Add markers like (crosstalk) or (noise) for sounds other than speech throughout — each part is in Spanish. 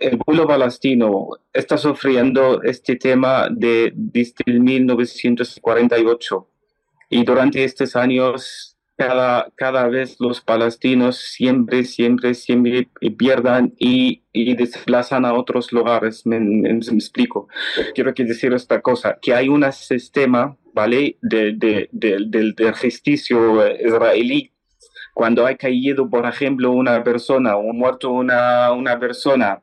el pueblo palestino está sufriendo este tema de, desde 1948 y durante estos años cada, cada vez los palestinos siempre, siempre, siempre pierdan y, y desplazan a otros lugares. Me, explico. Quiero decir esta cosa, que hay un sistema, ¿vale?, de, de, del justicia israelí cuando ha caído, por ejemplo, una persona o muerto una, una persona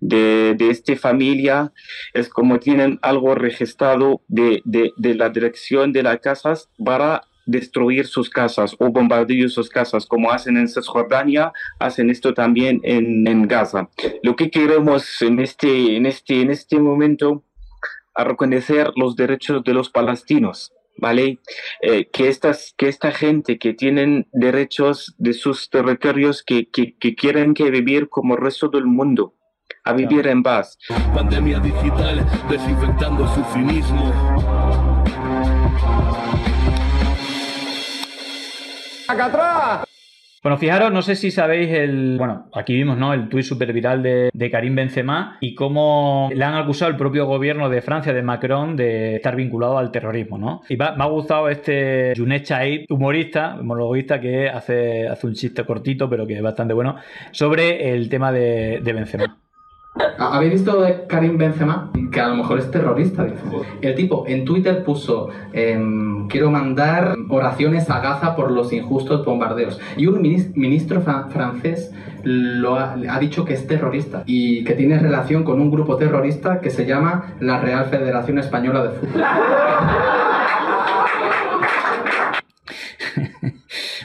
de, de esta familia, es como tienen algo registrado de, de, de la dirección de las casas para destruir sus casas o bombardear sus casas, como hacen en Cisjordania, hacen esto también en, en, Gaza. Lo que queremos en este, en este, en este momento a reconocer los derechos de los palestinos. ¿Vale? Eh, que, estas, que esta gente que tienen derechos de sus territorios, que, que, que quieren que vivir como el resto del mundo, a vivir en paz. Pandemia digital, desinfectando su cinismo. ¡Acá atrás! Bueno, fijaros, no sé si sabéis el. Bueno, aquí vimos, ¿no? El tuit super viral de, de, Karim Benzema y cómo le han acusado el propio gobierno de Francia, de Macron, de estar vinculado al terrorismo, ¿no? Y me ha gustado este Junet Chaib, humorista, monologuista, que hace, hace un chiste cortito, pero que es bastante bueno, sobre el tema de, de Benzema. ¿Habéis visto de Karim Benzema? Que a lo mejor es terrorista, dice. El tipo en Twitter puso, em, quiero mandar oraciones a Gaza por los injustos bombardeos. Y un ministro francés lo ha, ha, dicho que es terrorista y que tiene relación con un grupo terrorista que se llama la Real Federación Española de Fútbol. (laughs)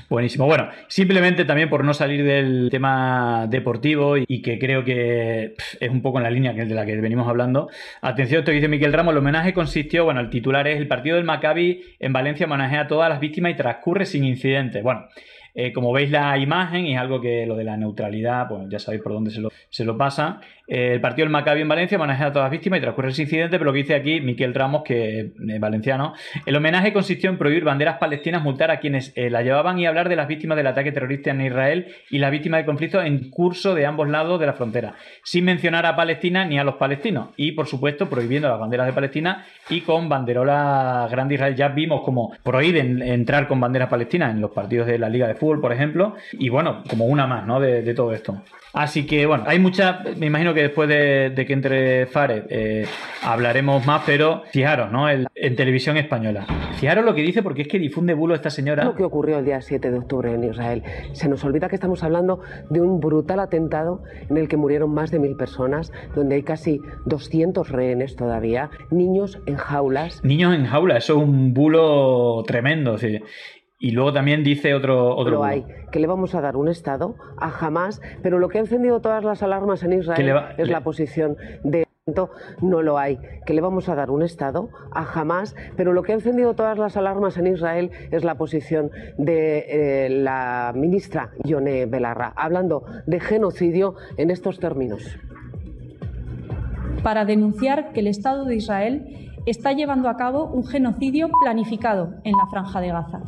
Buenísimo. Bueno, simplemente también por no salir del tema deportivo y que creo que es un poco en la línea de la que venimos hablando. Atención, esto que dice Miquel Ramos. El homenaje consistió, bueno, el titular es el partido del Maccabi en Valencia homenajea a todas las víctimas y transcurre sin incidentes. Bueno, eh, como veis la imagen, es algo que lo de la neutralidad, pues ya sabéis por dónde se lo, se lo pasa. Eh, el partido del Maccabi en Valencia maneja a todas las víctimas y transcurre ese incidente, pero lo que dice aquí Miquel Ramos, que es valenciano, el homenaje consistió en prohibir banderas palestinas, multar a quienes eh, la llevaban y hablar de las víctimas del ataque terrorista en Israel y las víctimas del conflicto en curso de ambos lados de la frontera, sin mencionar a Palestina ni a los palestinos. Y, por supuesto, prohibiendo las banderas de Palestina y con banderola grande Israel. Ya vimos como prohíben entrar con banderas palestinas en los partidos de la Liga de Fútbol por ejemplo, y bueno, como una más, ¿no? De, todo esto. Así que bueno, hay mucha, me imagino que después de, que entre Fares eh, hablaremos más, pero fijaros, ¿no? en televisión española. Fijaros lo que dice porque es que difunde bulo esta señora. Lo que ocurrió el día 7 de octubre en Israel. Se nos olvida que estamos hablando de un brutal atentado en el que murieron más de mil personas, donde hay casi 200 rehenes todavía, niños en jaulas. Niños en jaulas, eso es un bulo tremendo. ¿sí? Y luego también dice otro... otro lo hay, que le vamos a dar un Estado a jamás, pero lo que ha encendido todas las alarmas en Israel es la posición de no lo hay, que le vamos a dar un Estado a jamás, pero lo que ha encendido todas las alarmas en Israel es la posición de eh, la ministra Yone Belarra, hablando de genocidio en estos términos. Para denunciar que el Estado de Israel está llevando a cabo un genocidio planificado en la franja de Gaza.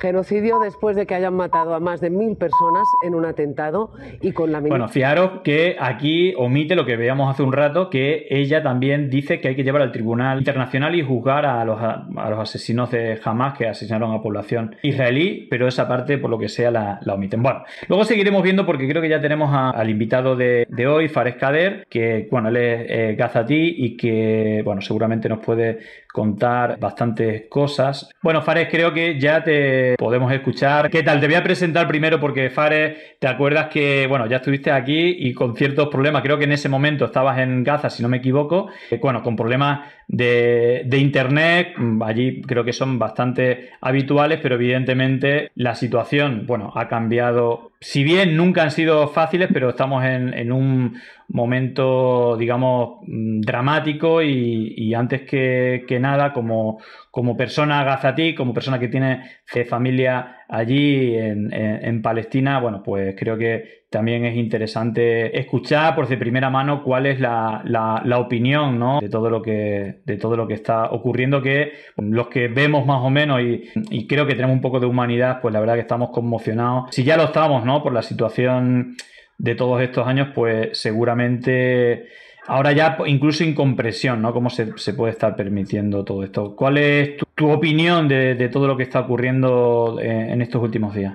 Genocidio después de que hayan matado a más de mil personas en un atentado y con la Bueno, fijaros que aquí omite lo que veíamos hace un rato, que ella también dice que hay que llevar al Tribunal Internacional y juzgar a los, a, los asesinos de Hamas que asesinaron a población israelí, pero esa parte, por lo que sea, la, la omiten. Bueno, luego seguiremos viendo porque creo que ya tenemos al invitado de, de, hoy, Fares Kader, que, bueno, él es eh, gazatí y que, bueno, seguramente nos puede contar bastantes cosas. Bueno, Fares, creo que ya te podemos escuchar. ¿Qué tal? Te voy a presentar primero porque Fares, te acuerdas que, bueno, ya estuviste aquí y con ciertos problemas, creo que en ese momento estabas en Gaza, si no me equivoco, eh, bueno, con problemas de, de internet, allí creo que son bastante habituales, pero evidentemente la situación, bueno, ha cambiado. Si bien nunca han sido fáciles, pero estamos en, un momento, digamos, mm, dramático y, antes que, nada, como, como persona gazatí, como persona que tiene familia allí en, Palestina, bueno, pues creo que también es interesante escuchar por de primera mano cuál es la, opinión ¿no? de, todo lo que, de todo lo que está ocurriendo, que los que vemos más o menos y, y creo que tenemos un poco de humanidad, pues la verdad que estamos conmocionados. Si ya lo estamos, ¿no? Por la situación de todos estos años, pues seguramente ahora ya incluso incompresión, ¿no? ¿Cómo se, puede estar permitiendo todo esto? ¿Cuál es tu, opinión de, todo lo que está ocurriendo en, estos últimos días?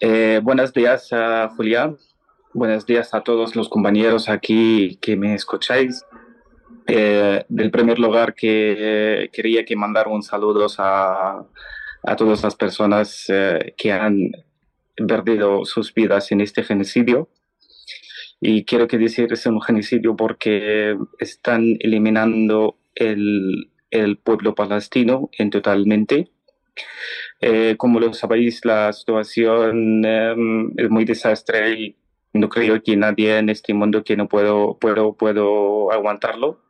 Eh, buenos días, Julián. Buenos días a todos los compañeros aquí que me escucháis. Eh, del primer lugar que quería que mandar un saludo a, a todas las personas eh, que han perdido sus vidas en este genocidio. Y quiero que decir es un genocidio porque están eliminando el, el pueblo palestino en totalmente. Eh, como lo sabéis, la situación em, es muy desastre y no creo que nadie en este mundo que no puedo, puedo, puedo aguantarlo.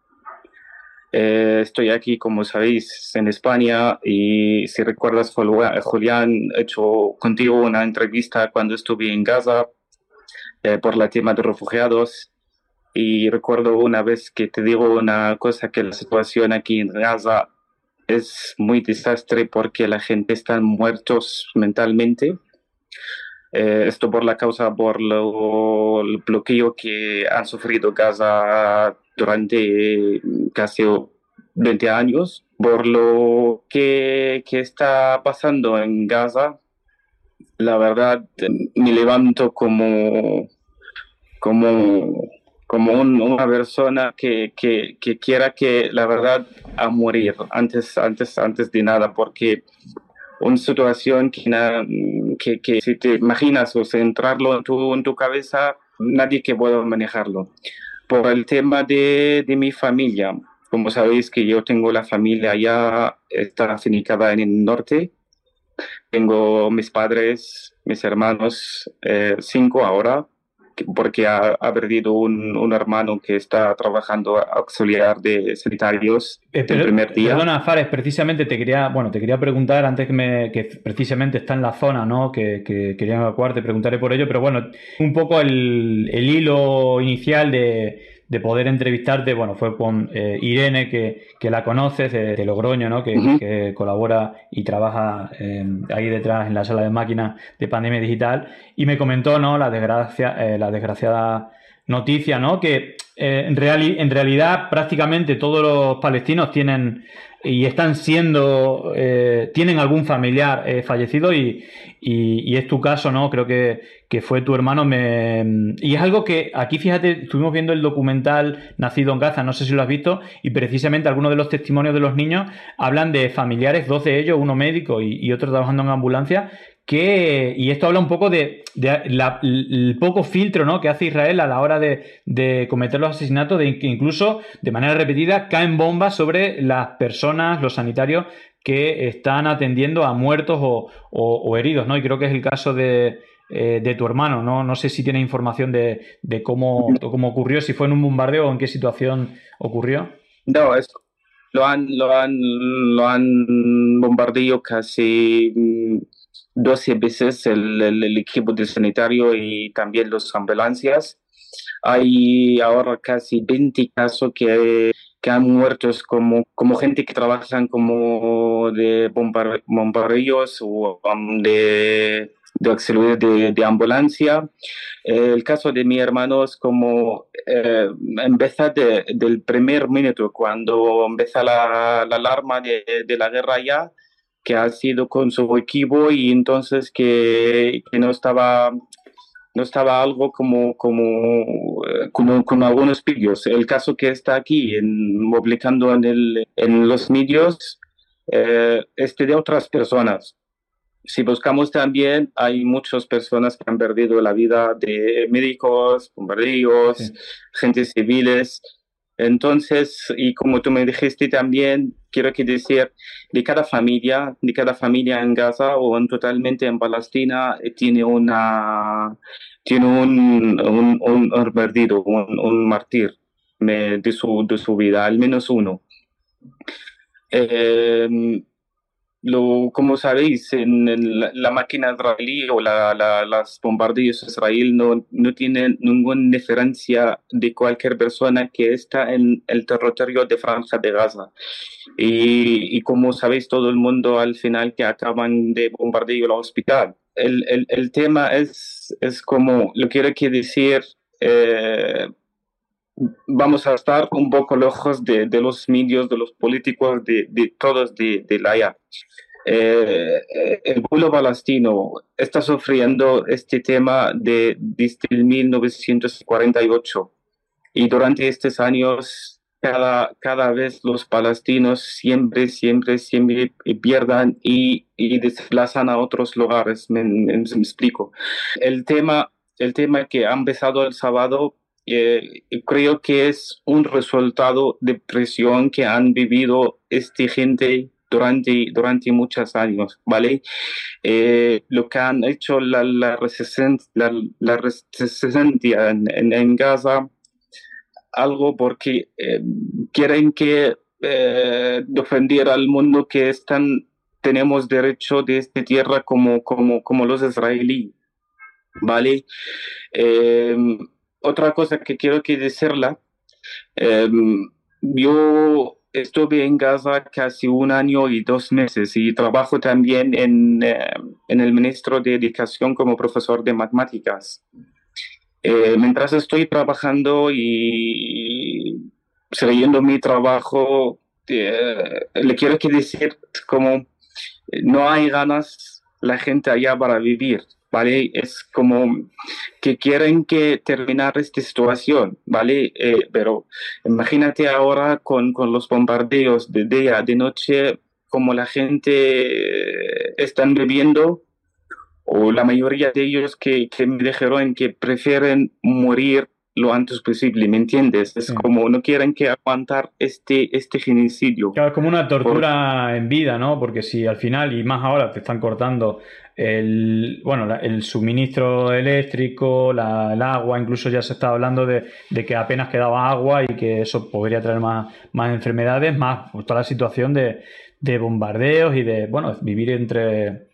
Eh, estoy aquí, como sabéis, en España y si recuerdas, Julián, he hecho contigo una entrevista cuando estuve en Gaza eh, por el tema de refugiados y recuerdo una vez que te digo una cosa, que la situación aquí en Gaza es muy desastre porque la gente está muertos mentalmente. Eh, esto por la causa, por el bloqueo que han sufrido Gaza durante casi 20 años, por lo que, que está pasando en Gaza. La verdad, me levanto como, como, como una persona que, que, que, quiera que la verdad a morir antes, antes, antes de nada, porque una situación que, que, que si te imaginas o centrarlo en tu, en tu cabeza, nadie que pueda manejarlo por el tema de, de, mi familia. Como sabéis que yo tengo la familia allá, está afincada en el norte. Tengo mis padres, mis hermanos, eh, cinco ahora, porque ha, perdido un, hermano que está trabajando auxiliar de sanitarios el primer día. Perdona, Fares, precisamente te quería, bueno, te quería preguntar antes que me, que precisamente está en la zona, ¿no? Que, que quería evacuar, te preguntaré por ello, pero bueno, un poco el, el hilo inicial de de poder entrevistarte, bueno, fue con eh, Irene, que, la conoces de, Logroño, ¿no? Que, colabora y trabaja em, ahí detrás en la sala de máquinas de pandemia digital, y me comentó, ¿no? La, desgracia, eh, la desgraciada noticia, ¿no? Que eh, en, en realidad prácticamente todos los palestinos tienen y están siendo, eh, tienen algún familiar eh, fallecido y, y, es tu caso, ¿no? Creo que, que, fue tu hermano. Me... Y es algo que aquí, fíjate, estuvimos viendo el documental Nacido en Gaza, no sé si lo has visto, y precisamente algunos de los testimonios de los niños hablan de familiares, dos de ellos, uno médico y, otro trabajando en ambulancia, que, y esto habla un poco de, el poco filtro ¿no? que hace Israel a la hora de, cometer los asesinatos, de que incluso de manera repetida caen bombas sobre las personas, los sanitarios que están atendiendo a muertos o, heridos, ¿no? Y creo que es el caso de, eh, tu hermano, ¿no? No sé si tiene información de, cómo, cómo ocurrió, si fue en un bombardeo o en qué situación ocurrió. No, es, lo han, lo han, lo han bombardeado casi 12 veces el, equipo de sanitario y también las ambulancias. Hay ahora casi 20 casos que, que han muerto como, como gente que trabajan como de bombardeos o um, de, de auxiliar de, de, ambulancia. el caso de mi hermano es como eh, empezar del primer minuto, cuando empieza la, la alarma de, de la guerra ya, que ha sido con su equipo y entonces que, que no estaba no estaba algo como, como, eh, como, algunos pillos. El caso que está aquí en, publicando en, el, en los medios eh, es de otras personas. Si buscamos también, hay muchas personas que han perdido la vida de médicos, bombarderos, gentes civiles. Entonces, y como tú me dijiste también, quiero que decir, de cada familia, de cada familia en Gaza o en, totalmente en Palestina, eh, tiene una, tiene un, un, un perdido, un, un mártir de su, de su vida, al menos uno. Eh, lo, como sabéis, en, la, máquina israelí o la, las bombardeos de Israel no, no tienen ninguna diferencia de cualquier persona que está en el territorio de Franja de Gaza. Y, y como sabéis todo el mundo al final que acaban de bombardear el hospital. el, el, tema es, es como, lo quiero decir, eh, vamos a estar un poco lejos de, de, los medios, de los políticos, de, de todos de, de la IA. Eh, el pueblo palestino está sufriendo este tema de, desde 1948 y durante estos años cada, cada vez los palestinos siempre, siempre, siempre pierdan y, y desplazan a otros lugares. Me, me, explico. El tema, el tema que ha empezado el sábado eh, creo que es un resultado de presión que han vivido esta gente durante, durante muchos años, ¿vale? Eh, lo que han hecho la, la, resistencia, la, la resistencia en, en, Gaza, algo porque eh, quieren que eh, defender al mundo que están, tenemos derecho de esta tierra como, como, como los israelíes, ¿vale? Eh, otra cosa que quiero que decirla, eh, yo estuve en Gaza casi un año y dos meses y trabajo también en, eh, en el Ministro de Educación como profesor de matemáticas. Eh, mientras estoy trabajando y siguiendo mi trabajo, eh, le quiero que decir como no hay ganas la gente allá para vivir. ¿Vale? Es como que quieren que terminar esta situación, ¿vale? Eh, pero imagínate ahora con, con los bombardeos de día, de noche, como la gente están bebiendo, o la mayoría de ellos que, que me dijeron que prefieren morir lo antes posible, ¿me entiendes? Es como no quieren que aguantar este, este genocidio. Claro, es como una tortura en vida, ¿no? Porque si al final, y más ahora, te están cortando el, bueno, el suministro eléctrico, la, el agua, incluso ya se está hablando de, de, que apenas quedaba agua y que eso podría traer más, más enfermedades, más toda la situación de, de bombardeos y de, bueno, vivir entre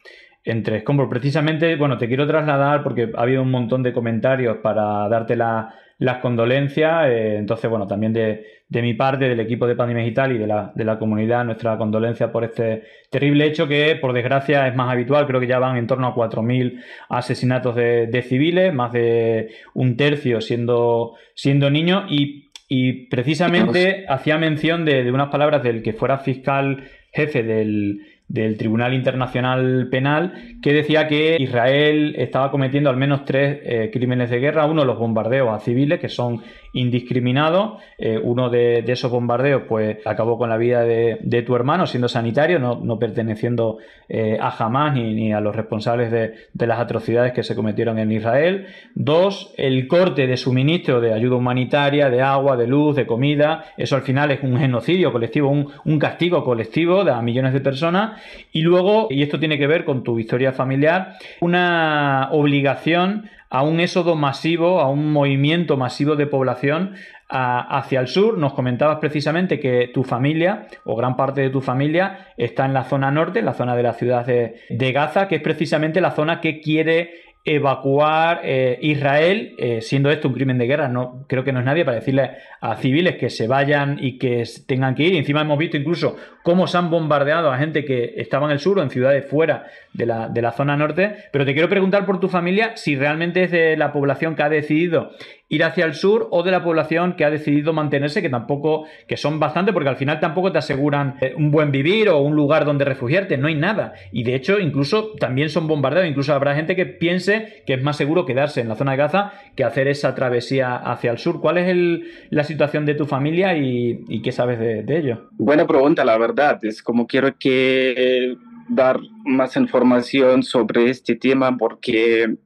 entre escombros. Precisamente, bueno, te quiero trasladar porque ha habido un montón de comentarios para darte la, las condolencias. Eh, entonces, bueno, también de, de, mi parte, del equipo de Pandemia Digital y de la, de la comunidad, nuestra condolencia por este terrible hecho que, por desgracia, es más habitual. Creo que ya van en torno a 4.000 asesinatos de, de, civiles, más de un tercio siendo, siendo niños. Y, y precisamente hacía mención de, de unas palabras del que fuera fiscal jefe del del Tribunal Internacional Penal que decía que Israel estaba cometiendo al menos tres eh, crímenes de guerra. Uno, los bombardeos a civiles, que son indiscriminados. Eh, uno de, esos bombardeos pues acabó con la vida de, tu hermano siendo sanitario, no, perteneciendo eh, a Hamas ni, ni, a los responsables de, las atrocidades que se cometieron en Israel. Dos, el corte de suministro de ayuda humanitaria, de agua, de luz, de comida. Eso al final es un genocidio colectivo, un, un castigo colectivo de a millones de personas. Y luego, y esto tiene que ver con tu historia familiar, una obligación a un éxodo masivo, a un movimiento masivo de población hacia el sur. Nos comentabas precisamente que tu familia, o gran parte de tu familia, está en la zona norte, en la zona de la ciudad de, Gaza, que es precisamente la zona que quiere evacuar eh, Israel, eh, siendo esto un crimen de guerra. No, creo que no es nadie para decirle a civiles que se vayan y que tengan que ir. Encima hemos visto incluso cómo se han bombardeado a gente que estaba en el sur o en ciudades fuera de la, de la zona norte. Pero te quiero preguntar por tu familia si realmente es de la población que ha decidido ir hacia el sur o de la población que ha decidido mantenerse, que tampoco, que son bastante, porque al final tampoco te aseguran eh, un buen vivir o un lugar donde refugiarte, no hay nada. Y de hecho, incluso también son bombardeados, incluso habrá gente que piense que es más seguro quedarse en la zona de Gaza que hacer esa travesía hacia el sur. ¿Cuál es el, la situación de tu familia y, qué sabes de, ello? Buena pregunta, la verdad. Es como quiero que dar más información sobre este tema porque,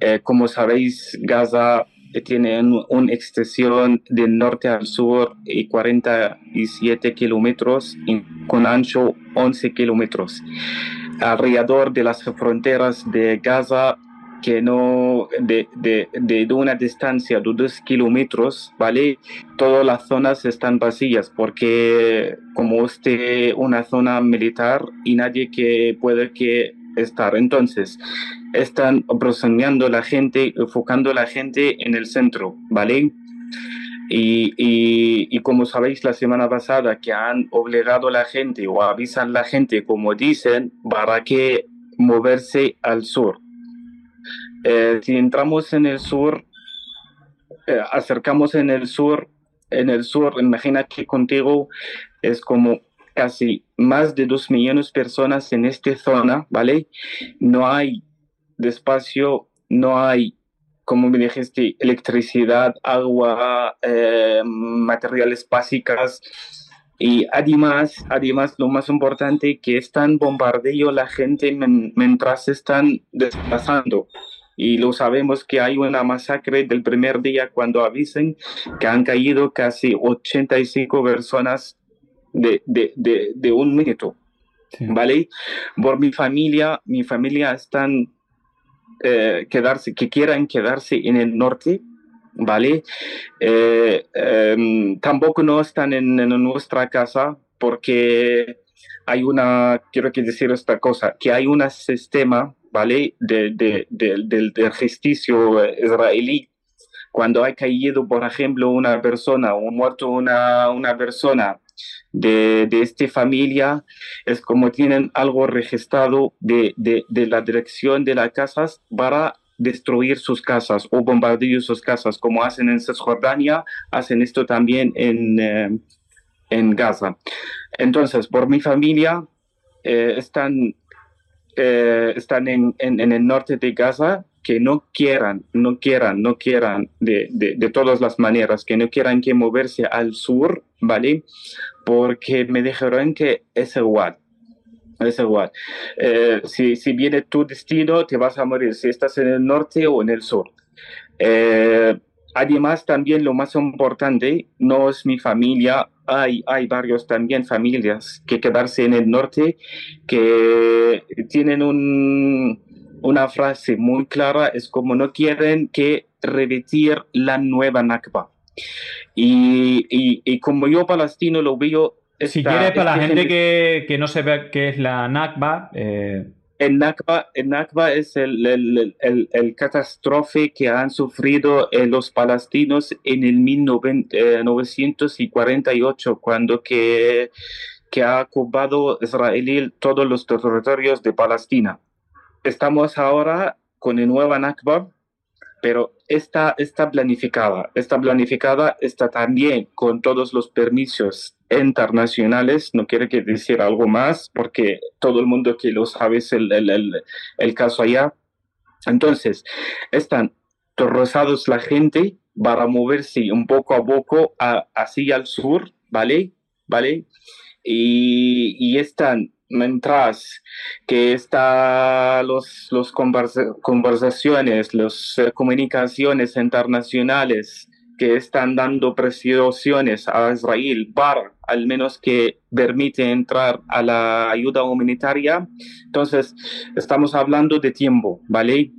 eh, como sabéis, Gaza tiene una extensión de norte al sur y 47 kilómetros con ancho 11 kilómetros. Alrededor de las fronteras de Gaza, que no de, de, de una distancia de 2 kilómetros, ¿vale? Todas las zonas están vacías porque como este una zona militar y nadie que puede que estar. Entonces, están presionando la gente, enfocando la gente en el centro, ¿vale? Y, y, como sabéis la semana pasada que han obligado a la gente o avisan a la gente, como dicen, para que moverse al sur. Eh, si entramos en el sur, eh, acercamos en el sur, en el sur, imagina que contigo es como casi más de dos millones de personas en esta zona, ¿vale? No hay despacio, no hay, como me dijiste, electricidad, agua, eh, materiales básicos. Y además, además, lo más importante, que están bombardeando la gente mientras están desplazando. Y lo sabemos que hay una masacre del primer día cuando avisen que han caído casi 85 personas de, de, de, de un minuto. ¿Vale? Por mi familia, mi familia están eh, quedarse, que quieran quedarse en el norte, ¿vale? Eh, em, tampoco no están en, nuestra casa porque hay una, quiero decir esta cosa, que hay un sistema, ¿vale? De, de, del, del justicio israelí. Cuando ha caído, por ejemplo, una persona o muerto una, una persona de, de esta familia es como tienen algo registrado de, de, de la dirección de las casas para destruir sus casas o bombardear sus casas, como hacen en Cisjordania, hacen esto también en, eh, en Gaza. Entonces, por mi familia, eh, están, eh, están en, en, en, el norte de Gaza, que no quieran, no quieran, no quieran de, de, todas las maneras, que no quieran que moverse al sur, ¿vale? Porque me dijeron que es igual. Es igual. Eh, si, si viene tu destino, te vas a morir si estás en el norte o en el sur. Eh, además, también lo más importante no es mi familia. Hay, hay varios también familias que quedarse en el norte que tienen un, una frase muy clara, es como no quieren que repetir la nueva Nakba. Y, y, y como yo palestino lo veo... Esta, si quieres, para la gente que, que, no sepa qué es la Nakba... Eh... El Nakba, el Nakba es el, el, el, el, catástrofe que han sufrido eh, los palestinos en el 1948, eh, cuando que, que ha ocupado Israel todos los territorios de Palestina estamos ahora con el nuevo Nakba, pero está, está planificada. Está planificada, está también con todos los permisos internacionales. No quiero que decir algo más, porque todo el mundo que lo sabe es el, el, el, el caso allá. Entonces, están rozados la gente para moverse un poco a poco a, hacia el sur, ¿vale? ¿Vale? Y, y están mientras que están los, los conversaciones, las eh, comunicaciones internacionales que están dando presiones a Israel para al menos que permite entrar a la ayuda humanitaria. Entonces, estamos hablando de tiempo, ¿vale?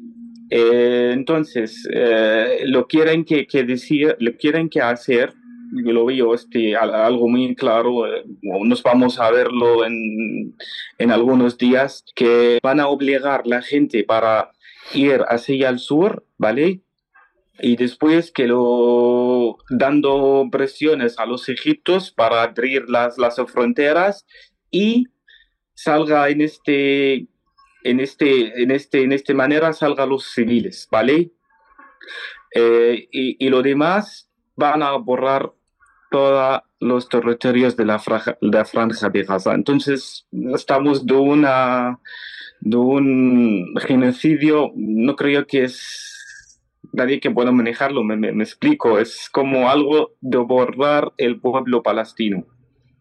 Eh, entonces, eh, lo quieren que, que decir, lo quieren que hacer yo lo veo este, algo muy claro, eh, nos vamos a verlo en, en algunos días, que van a obligar a la gente para ir hacia el sur, ¿vale? Y después que lo dando presiones a los egipcios para abrir las, las fronteras y salga en este en este en este en esta manera salga los civiles, ¿vale? Eh, y, y lo demás van a borrar todos los territorios de la, franja, de la franja de Gaza. Entonces, estamos de, una, de un genocidio, no creo que es nadie que pueda manejarlo, me, explico, es como algo de borrar el pueblo palestino.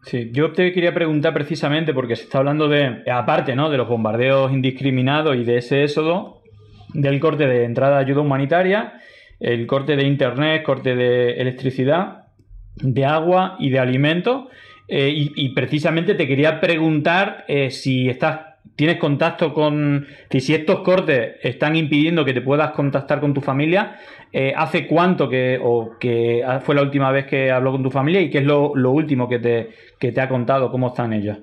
Sí, yo te quería preguntar precisamente porque se está hablando de, aparte ¿no? de los bombardeos indiscriminados y de ese éxodo, del corte de entrada de ayuda humanitaria, el corte de internet, corte de electricidad, de agua y de alimentos. Eh, y, precisamente te quería preguntar eh, si estás, tienes contacto con, si estos cortes están impidiendo que te puedas contactar con tu familia, eh, ¿hace cuánto que, o que fue la última vez que habló con tu familia y qué es lo, lo último que te, que te ha contado, cómo están ellas?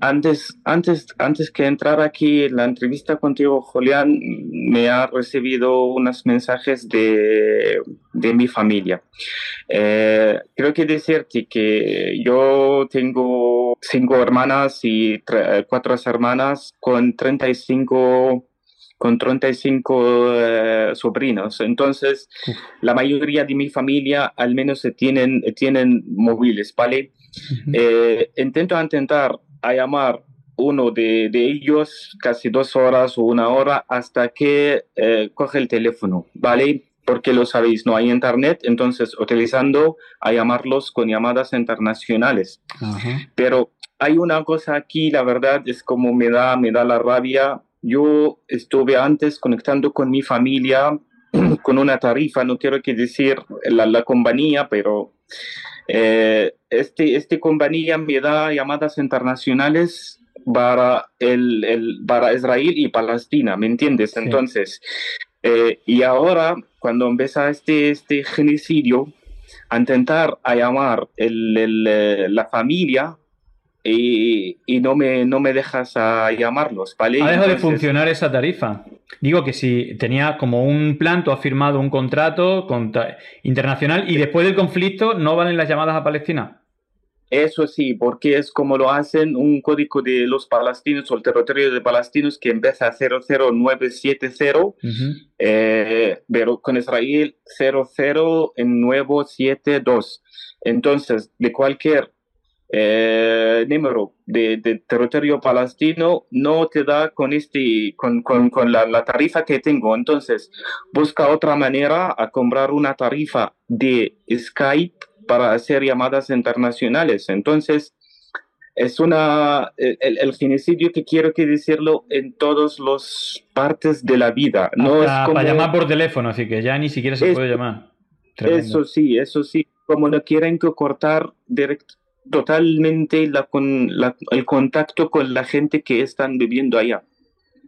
Antes, antes, antes que entrar aquí en la entrevista contigo, Julián, me ha recibido unos mensajes de, de mi familia. Eh, creo que decirte que yo tengo cinco hermanas y cuatro hermanas con 35 con 35 eh, sobrinos. Entonces, la mayoría de mi familia al menos tienen, tienen móviles, ¿vale? Eh, intento intentar a llamar uno de, ellos casi dos horas o una hora hasta que eh, coge el teléfono, ¿vale? Porque lo sabéis, no hay internet, entonces utilizando a llamarlos con llamadas internacionales. Pero hay una cosa aquí, la verdad es como me da, me da la rabia. Yo estuve antes conectando con mi familia (clears throat) con una tarifa, no quiero que decir la, la compañía, pero eh, este, este compañía me da llamadas internacionales para, el, el, para Israel y Palestina, ¿me entiendes? Entonces, eh, y ahora, cuando empieza este, este genocidio, a intentar a llamar el, el, eh, la familia, y, y, no, me, no me dejas a llamarlos, ¿vale? Ha dejado de funcionar esa tarifa. Digo que si tenía como un plan, tú has firmado un contrato internacional y después del conflicto no valen las llamadas a Palestina. Eso sí, porque es como lo hacen un código de los palestinos o el territorio de palestinos que empieza a 00970, eh, pero con Israel 00972. Entonces, de cualquier eh, número de, territorio palestino no te da con, este, con, con, la, tarifa que tengo. Entonces, busca otra manera a comprar una tarifa de Skype para hacer llamadas internacionales. Entonces, es una, el, genocidio que quiero que decirlo en todas las partes de la vida. No es como... Para llamar por teléfono, así que ya ni siquiera se puede llamar. Eso sí, eso sí. Como no quieren que cortar directo totalmente la, con, el contacto con la gente que están viviendo allá.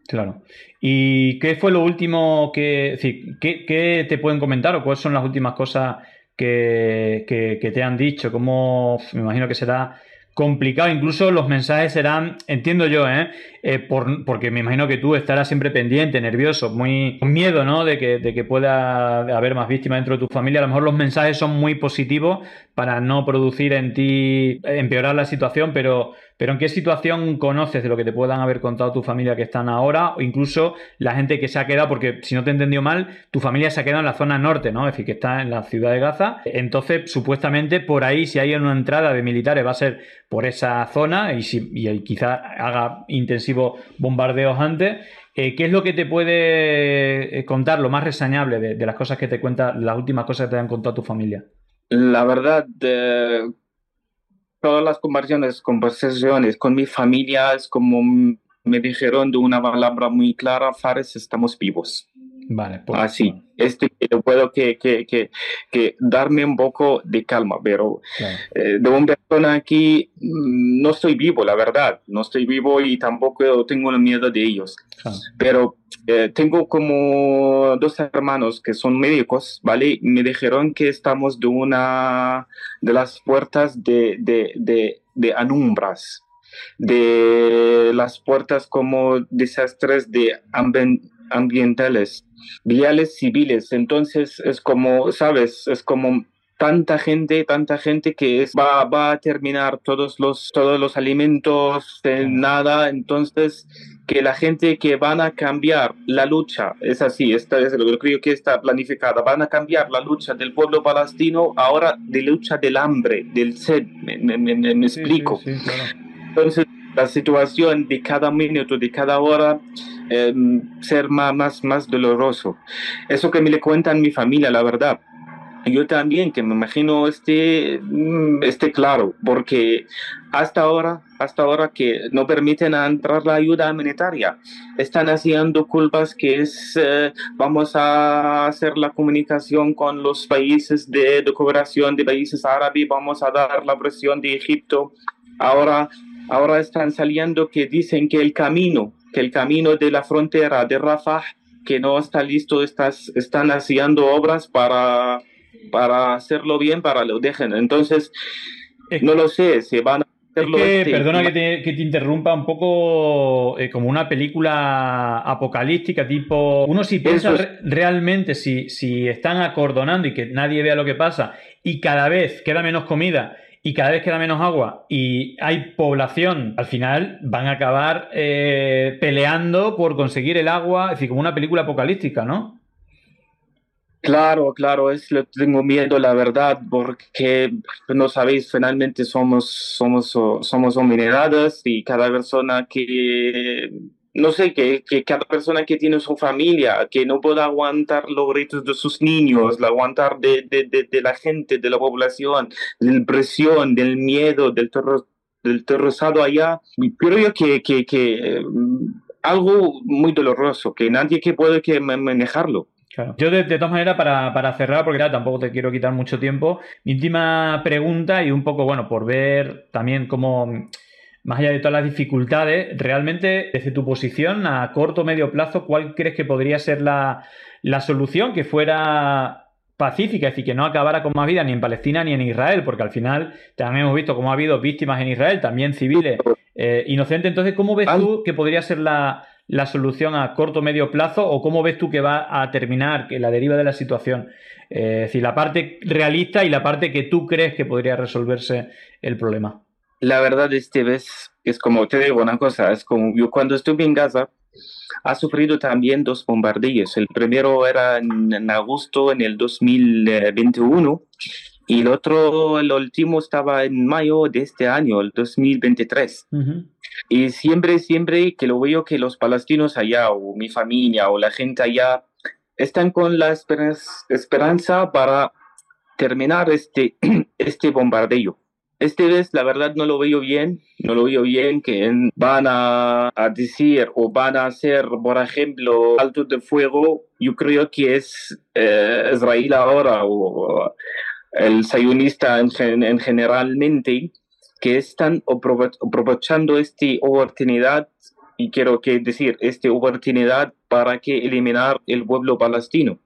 Claro. ¿Y qué fue lo último que, ¿qué, te pueden comentar o cuáles son las últimas cosas que, que, te han dicho? ¿Cómo, me imagino que será complicado. Incluso los mensajes serán, entiendo yo, ¿eh? eh por, porque me imagino que tú estarás siempre pendiente, nervioso, muy con miedo, ¿no? De que, de que pueda haber más víctimas dentro de tu familia. A lo mejor los mensajes son muy positivos para no producir en ti, empeorar la situación, pero pero ¿en qué situación conoces de lo que te puedan haber contado tu familia que están ahora? O incluso la gente que se ha quedado, porque si no te he entendido mal, tu familia se ha quedado en la zona norte, ¿no? Es decir, que está en la ciudad de Gaza. Entonces, supuestamente, por ahí, si hay una entrada de militares, va a ser por esa zona y, si, y quizá haga intensivos bombardeos antes. Eh, ¿Qué es lo que te puede eh, contar, lo más resañable de, las cosas que te cuenta, las últimas cosas que te han contado tu familia? La verdad, todas las conversaciones, conversaciones con mi familia es como me dijeron de una palabra muy clara, Fares, estamos vivos. Vale, pues, Así, este, puedo que, que, que, que, darme un poco de calma, pero eh, de una persona aquí mm, no estoy vivo, la verdad, no estoy vivo y tampoco tengo miedo de ellos. Pero eh, tengo como dos hermanos que son médicos, ¿vale? Me dijeron que estamos de una de las puertas de, de, de, de anumbras, de las puertas como desastres de ambientales viales civiles. Entonces es como, sabes, es como tanta gente, tanta gente que es, va, va a terminar todos los, todos los alimentos en nada. Entonces, que la gente que van a cambiar la lucha, es así, esta es lo que creo que está planificada, van a cambiar la lucha del pueblo palestino ahora de lucha del hambre, del sed, me, explico. Entonces, la situación de cada minuto, de cada hora, eh, ser más, más, más doloroso. Eso que me le cuentan mi familia, la verdad. Yo también, que me imagino esté, mm, esté claro, porque hasta ahora, hasta ahora que no permiten entrar la ayuda humanitaria, están haciendo culpas que es, eh, vamos a hacer la comunicación con los países de, de cooperación de países árabes, vamos a dar la presión de Egipto. Ahora ahora están saliendo que dicen que el camino, que el camino de la frontera de Rafah, que no está listo, estás, están haciendo obras para, para hacerlo bien, para lo dejen. Entonces, no lo sé, se van a este perdona que te, interrumpa un poco eh, como una película apocalíptica, tipo. Uno si piensa realmente si, si están acordonando y que nadie vea lo que pasa, y cada vez queda menos comida y cada vez queda menos agua y hay población, al final van a acabar eh, peleando por conseguir el agua, es decir, como una película apocalíptica, ¿no? Claro, claro, es lo tengo miedo, la verdad, porque no sabéis, finalmente somos, somos, somos y cada persona que, no sé, que, que cada persona que tiene su familia, que no pueda aguantar los gritos de sus niños, aguantar de, de, de, la gente, de la población, de la presión, del miedo, del terror, del terrorizado allá, creo que, que, que mm, algo muy doloroso, que nadie que puede que manejarlo. Yo, de, todas maneras, para, cerrar, porque tampoco te quiero quitar mucho tiempo, mi última pregunta y un poco, bueno, por ver también cómo, más allá de todas las dificultades, realmente, desde tu posición, a corto o medio plazo, ¿cuál crees que podría ser la, solución que fuera pacífica, es decir, que no acabara con más vida ni en Palestina ni en Israel, porque al final también hemos visto cómo ha habido víctimas en Israel, también civiles eh, inocentes. Entonces, ¿cómo ves tú que podría ser la, la solución a corto o medio plazo o cómo ves tú que va a terminar que la deriva de la situación? Eh, es decir, la parte realista y la parte que tú crees que podría resolverse el problema. La verdad, este vez es como te digo una cosa, es como yo cuando estuve en Gaza, ha sufrido también dos bombardeos. El primero era en, agosto en el 2021 y el otro, el último estaba en mayo de este año, el 2023. Y siempre, siempre que lo veo que los palestinos allá, o mi familia, o la gente allá, están con la esperanza para terminar este, (clears throat) este bombardeo. Este vez, la verdad, no lo veo bien, no lo veo bien que van a, decir o van a hacer, por ejemplo, alto de fuego. Yo creo que es eh, Israel ahora o el sayunista en, en generalmente que están aprovechando esta oportunidad, y quiero que decir, esta oportunidad para que eliminar el pueblo palestino.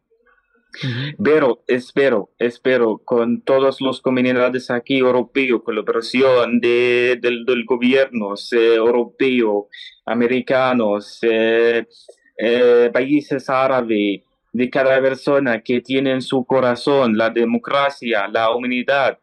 Pero espero, espero con todas las comunidades aquí europeos, colaboración de, del, del gobierno eh, europeo, americanos, eh, eh, países árabes, de cada persona que tiene en su corazón la democracia, la humanidad,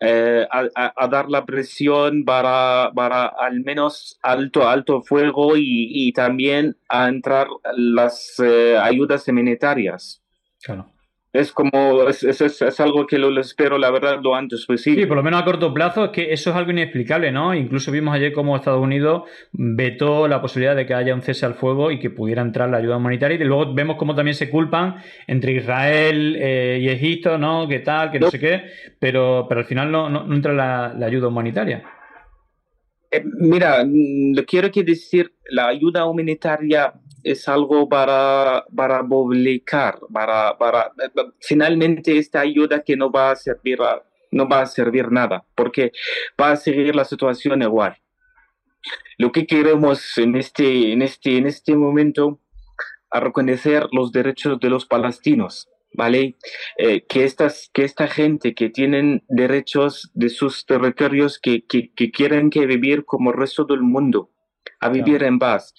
eh, a, dar la presión para, para al menos alto, alto fuego y, también a entrar las ayudas humanitarias. Claro es como, es, es, algo que lo, espero, la verdad, lo antes posible. Sí, por lo menos a corto plazo, es que eso es algo inexplicable, ¿no? Incluso vimos ayer cómo Estados Unidos vetó la posibilidad de que haya un cese al fuego y que pudiera entrar la ayuda humanitaria. Y luego vemos cómo también se culpan entre Israel eh, y Egipto, ¿no? ¿Qué tal? Que no, sé qué. Pero, pero al final no, no, entra la, ayuda humanitaria. Eh, mira, mm, lo quiero que decir, la ayuda humanitaria es algo para, para publicar, para, para, finalmente esta ayuda que no va a servir no va a servir nada, porque va a seguir la situación igual. Lo que queremos en este, en este, en este momento a reconocer los derechos de los palestinos, ¿vale? Eh, que, estas, que esta gente que tienen derechos de sus territorios, que, que, que quieren que vivir como el resto del mundo, a vivir en paz.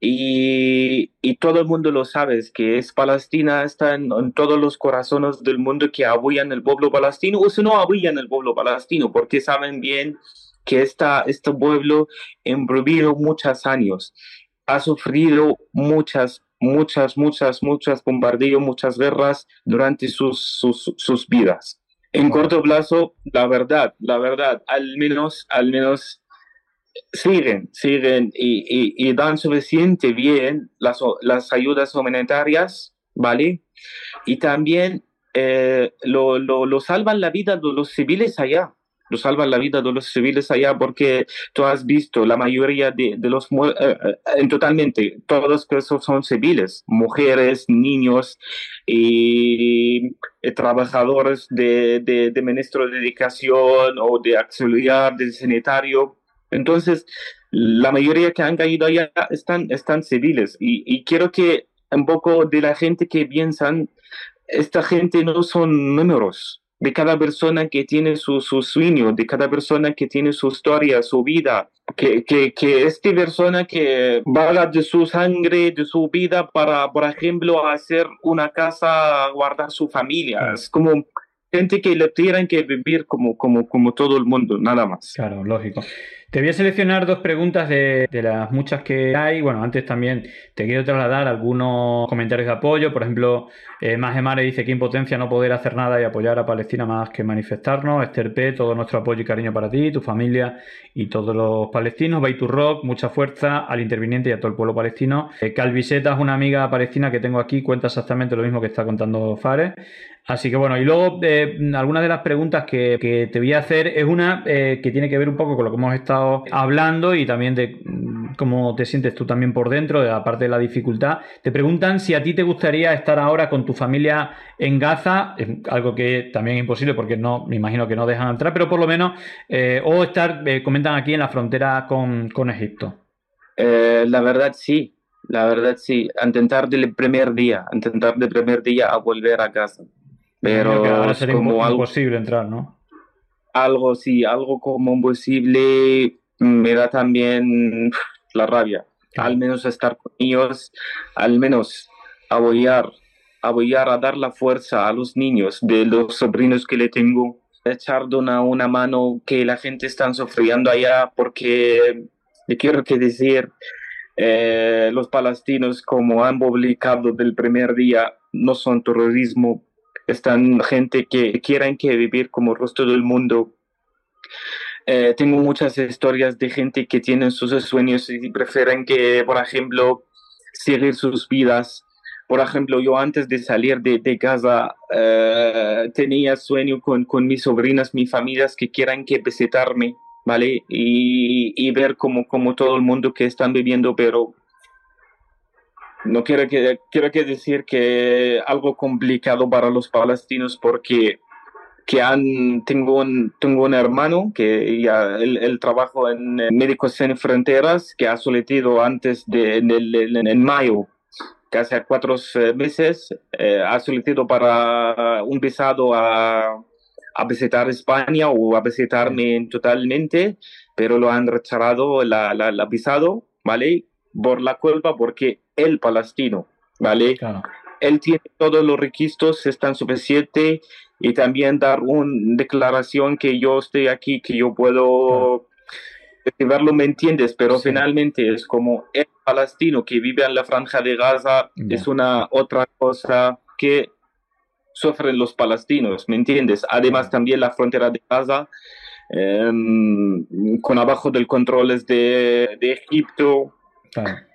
Y, todo el mundo lo sabe, que es Palestina, está en, todos los corazones del mundo que apoyan el pueblo palestino, o si no apoyan el pueblo palestino, porque saben bien que esta, este pueblo vivido muchos años, ha sufrido muchas, muchas, muchas, muchas bombardeos, muchas guerras durante sus, sus, sus vidas. En corto plazo, la verdad, la verdad, al menos, al menos siguen, siguen y, dan suficiente bien las, las ayudas humanitarias, ¿vale? Y también eh, lo, lo, salvan la vida de los civiles allá, lo salvan la vida de los civiles allá porque tú has visto la mayoría de, de los, eh, eh, en totalmente, todos esos son civiles, mujeres, niños y, trabajadores de, de, de ministro de educación o de auxiliar, de sanitario, entonces, la mayoría que han caído allá están, están civiles y, quiero que un poco de la gente que piensan, esta gente no son números, de cada persona que tiene su, su sueño, de cada persona que tiene su historia, su vida, que, que, que esta persona que vaga de su sangre, de su vida para, por ejemplo, hacer una casa, guardar su familia. Es como gente que le tienen que vivir como, como, como todo el mundo, nada más. Claro, lógico. Te voy a seleccionar dos preguntas de, las muchas que hay. Bueno, antes también te quiero trasladar algunos comentarios de apoyo. Por ejemplo, eh, Emare dice que impotencia no poder hacer nada y apoyar a Palestina más que manifestarnos. Esther P, todo nuestro apoyo y cariño para ti, tu familia y todos los palestinos. Baitu Rock, mucha fuerza al interviniente y a todo el pueblo palestino. Eh, Calviseta es una amiga palestina que tengo aquí, cuenta exactamente lo mismo que está contando Fares. Así que bueno, y luego eh, algunas de las preguntas que, te voy a hacer es una eh, que tiene que ver un poco con lo que hemos estado hablando y también de mm, cómo te sientes tú también por dentro, de aparte de la dificultad. Te preguntan si a ti te gustaría estar ahora con tu familia en Gaza, algo que también es imposible porque no, me imagino que no dejan entrar, pero por lo menos, eh, o estar, comentan aquí en la frontera con, con Egipto. la verdad sí, la verdad sí, intentar del primer día, intentar del primer día a volver a casa. Pero es como algo imposible entrar, ¿no? Algo, sí, algo como imposible me da también la rabia. Al menos estar con ellos, al menos apoyar, apoyar a dar la fuerza a los niños de los sobrinos que le tengo, echar una, una mano que la gente está sufriendo allá porque le quiero que decir, eh, los palestinos como han publicado del primer día no son terrorismo, están gente que quieren que vivir como el resto del mundo. Eh, tengo muchas historias de gente que tienen sus sueños y prefieren que, por ejemplo, seguir sus vidas. Por ejemplo, yo antes de salir de, casa eh, tenía sueño con, con mis sobrinas, mis familias que quieran que visitarme, ¿vale? Y, y ver como, como todo el mundo que están viviendo, pero no quiero que, quiero que decir que algo complicado para los palestinos porque que han, tengo, un, tengo un hermano que ya él, trabaja en Médicos Sin Fronteras, que ha solicitado antes de en, mayo, casi a cuatro meses, eh, ha solicitado para un visado a, a visitar España o a visitarme totalmente, pero lo han rechazado la, la, la visado, ¿vale? Por la culpa, porque el palestino, ¿vale? Él tiene todos los requisitos, están suficientes y también dar una declaración que yo estoy aquí, que yo puedo verlo, ¿me entiendes? Pero finalmente es como el palestino que vive en la franja de Gaza, es una otra cosa que sufren los palestinos, ¿me entiendes? Además también la frontera de Gaza, em, con abajo del control de, de Egipto.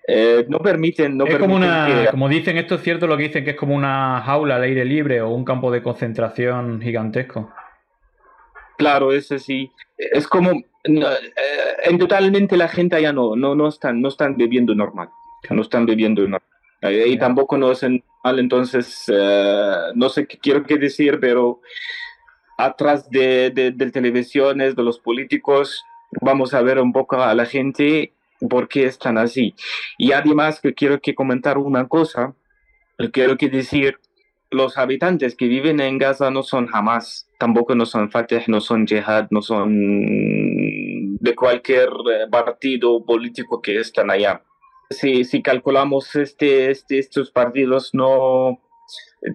Eh, no permiten, no es como una, como dicen, esto es cierto lo que dicen que es como una jaula al aire libre o un campo de concentración gigantesco. Claro, ese sí. Es como eh, en totalmente la gente allá no, no, no están, no están bebiendo normal, no están bebiendo normal. Eh, y tampoco no hacen mal, entonces no sé qué quiero que decir, pero atrás de, de, de televisiones, de los políticos, vamos a ver un poco a la gente por qué están así. Y además que quiero que comentar una cosa, quiero que decir, los habitantes que viven en Gaza no son jamás, tampoco no son Fatah, no son Jihad, no son de cualquier eh, partido político que están allá. Si, si calculamos este, este, estos partidos no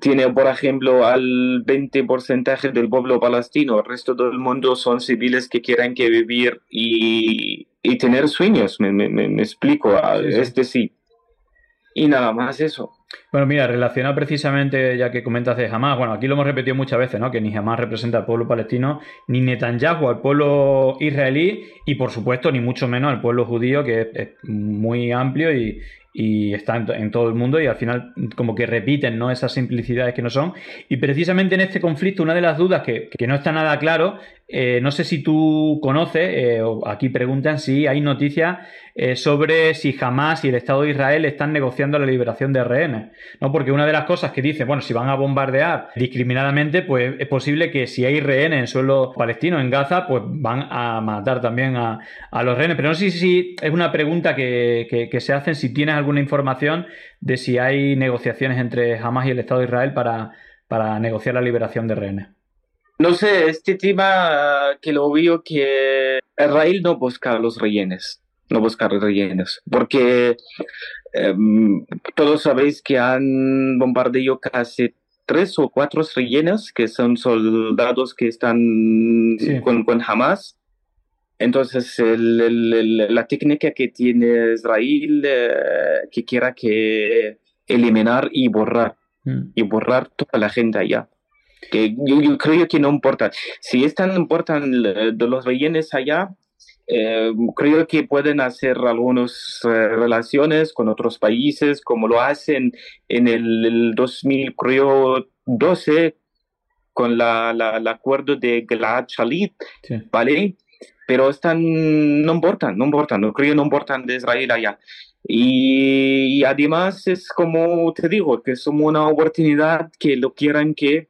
tiene, por ejemplo, al 20% del pueblo palestino, el resto del mundo son civiles que quieren que vivir y y tener sueños, me, me, me explico, este sí. Y nada más eso. Bueno, mira, relacionado precisamente, ya que comentas de Hamas, bueno, aquí lo hemos repetido muchas veces, ¿no? Que ni Hamas representa al pueblo palestino, ni Netanyahu al pueblo israelí, y por supuesto, ni mucho menos al pueblo judío, que es muy amplio y, y está en, todo el mundo y al final como que repiten ¿no? esas simplicidades que no son. Y precisamente en este conflicto una de las dudas que, no está nada claro, eh, no sé si tú conoces, eh, aquí preguntan si hay noticias eh, sobre si Hamas y el Estado de Israel están negociando la liberación de rehenes. ¿no? Porque una de las cosas que dice, bueno, si van a bombardear discriminadamente, pues es posible que si hay rehenes en suelo palestino, en Gaza, pues van a matar también a, los rehenes. Pero no sé si es una pregunta que, que se hacen, si tienes alguna información de si hay negociaciones entre Hamas y el Estado de Israel para, para negociar la liberación de rehenes. No sé, este tema que lo veo que Israel no busca los rellenes, no busca los rellenes, porque em, todos sabéis que han bombardeado casi tres o cuatro rellenos que son soldados que están con, con Hamas. Entonces, la técnica que tiene Israel, eh, que quiera que eliminar y borrar, mm. y borrar toda la gente allá. Que yo, creo que no importa. Si están importan de los rellenes allá, eh, creo que pueden hacer algunas eh, relaciones con otros países, como lo hacen en el, 2012 con la, el acuerdo de Glad Shalit, ¿vale? Pero están, no importan, no importan, no creo no importan de Israel allá. Y, además es como te digo, que es una oportunidad que lo quieran que